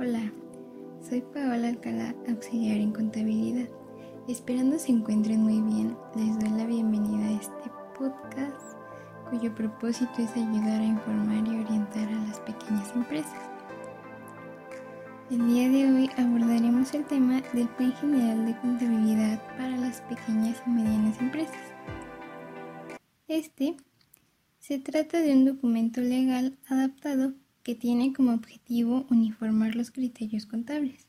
Hola, soy Paola Alcalá, auxiliar en contabilidad. Esperando se encuentren muy bien, les doy la bienvenida a este podcast cuyo propósito es ayudar a informar y orientar a las pequeñas empresas. El día de hoy abordaremos el tema del Plan General de Contabilidad para las pequeñas y medianas empresas. Este se trata de un documento legal adaptado que tiene como objetivo uniformar los criterios contables.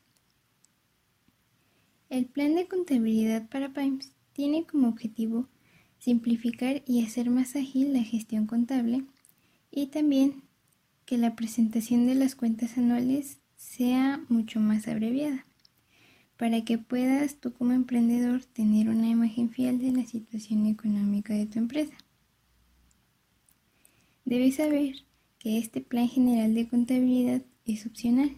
El plan de contabilidad para PIMES tiene como objetivo simplificar y hacer más ágil la gestión contable y también que la presentación de las cuentas anuales sea mucho más abreviada para que puedas tú como emprendedor tener una imagen fiel de la situación económica de tu empresa. Debes saber que este plan general de contabilidad es opcional.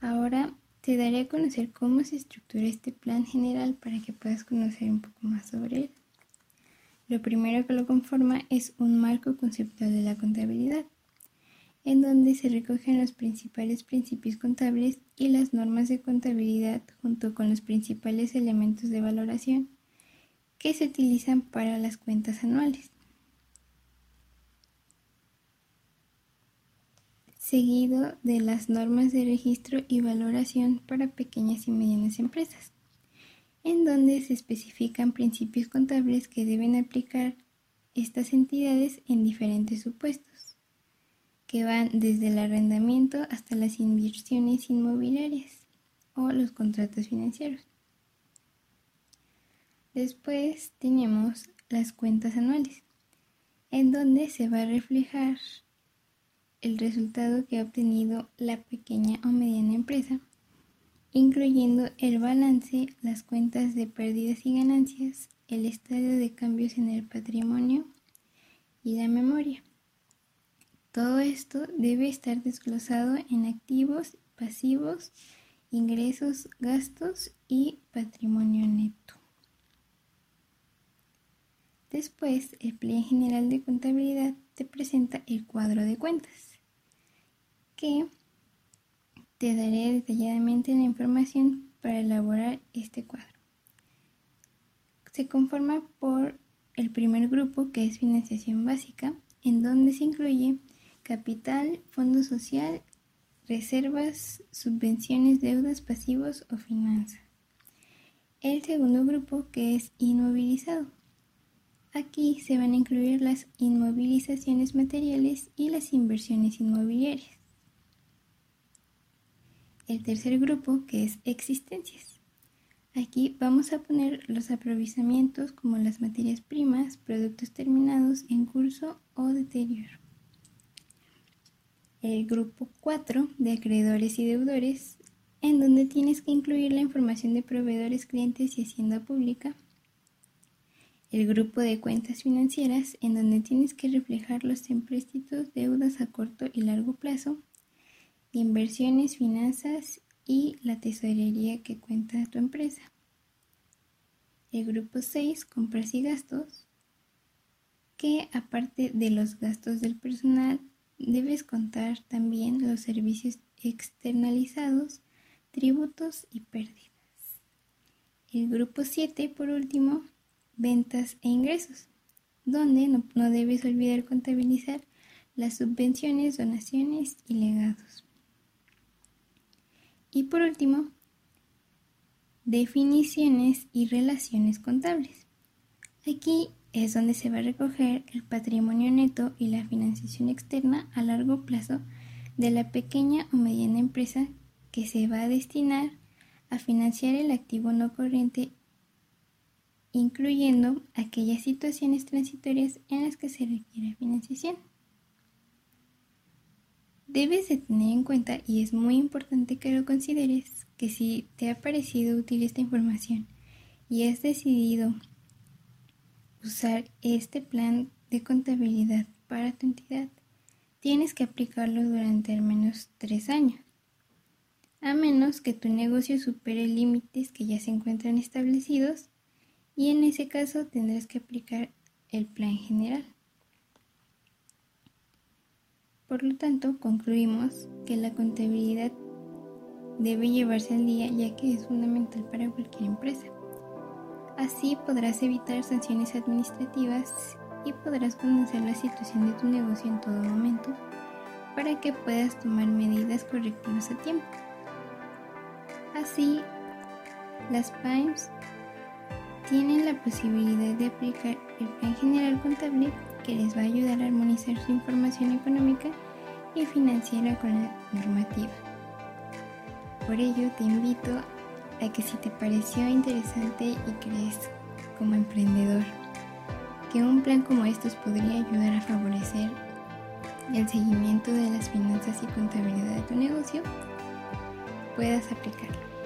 Ahora te daré a conocer cómo se estructura este plan general para que puedas conocer un poco más sobre él. Lo primero que lo conforma es un marco conceptual de la contabilidad, en donde se recogen los principales principios contables y las normas de contabilidad junto con los principales elementos de valoración que se utilizan para las cuentas anuales. Seguido de las normas de registro y valoración para pequeñas y medianas empresas, en donde se especifican principios contables que deben aplicar estas entidades en diferentes supuestos, que van desde el arrendamiento hasta las inversiones inmobiliarias o los contratos financieros. Después tenemos las cuentas anuales, en donde se va a reflejar el resultado que ha obtenido la pequeña o mediana empresa, incluyendo el balance, las cuentas de pérdidas y ganancias, el estado de cambios en el patrimonio y la memoria. Todo esto debe estar desglosado en activos, pasivos, ingresos, gastos y patrimonio neto. Después, el Plan General de Contabilidad te presenta el cuadro de cuentas, que te daré detalladamente la información para elaborar este cuadro. Se conforma por el primer grupo, que es financiación básica, en donde se incluye capital, fondo social, reservas, subvenciones, deudas, pasivos o finanzas. El segundo grupo, que es inmovilizado, Aquí se van a incluir las inmovilizaciones materiales y las inversiones inmobiliarias. El tercer grupo, que es existencias. Aquí vamos a poner los aprovisionamientos como las materias primas, productos terminados en curso o deterioro. El grupo 4 de acreedores y deudores, en donde tienes que incluir la información de proveedores, clientes y hacienda pública el grupo de cuentas financieras en donde tienes que reflejar los empréstitos, deudas a corto y largo plazo, inversiones, finanzas y la tesorería que cuenta tu empresa. El grupo 6, compras y gastos, que aparte de los gastos del personal, debes contar también los servicios externalizados, tributos y pérdidas. El grupo 7, por último, ventas e ingresos, donde no, debes olvidar contabilizar las subvenciones, donaciones y legados. Y por último, definiciones y relaciones contables. Aquí es donde se va a recoger el patrimonio neto y la financiación externa a largo plazo de la pequeña o mediana empresa que se va a destinar a financiar el activo no corriente incluyendo aquellas situaciones transitorias en las que se requiere financiación. Debes de tener en cuenta, y es muy importante que lo consideres, que si te ha parecido útil esta información y has decidido usar este plan de contabilidad para tu entidad, tienes que aplicarlo durante al menos tres años, a menos que tu negocio supere límites que ya se encuentran establecidos y en ese caso tendrás que aplicar el plan general. Por lo tanto, concluimos que la contabilidad debe llevarse al día ya que es fundamental para cualquier empresa. Así podrás evitar sanciones administrativas y podrás conocer la situación de tu negocio en todo momento para que puedas tomar medidas correctivas a tiempo. Así, las PIMES tienen la posibilidad de aplicar el Plan General Contable que les va a ayudar a armonizar su información económica y financiera con la normativa. Por ello, te invito a que si te pareció interesante y crees como emprendedor que un plan como estos podría ayudar a favorecer el seguimiento de las finanzas y contabilidad de tu negocio, puedas aplicarlo.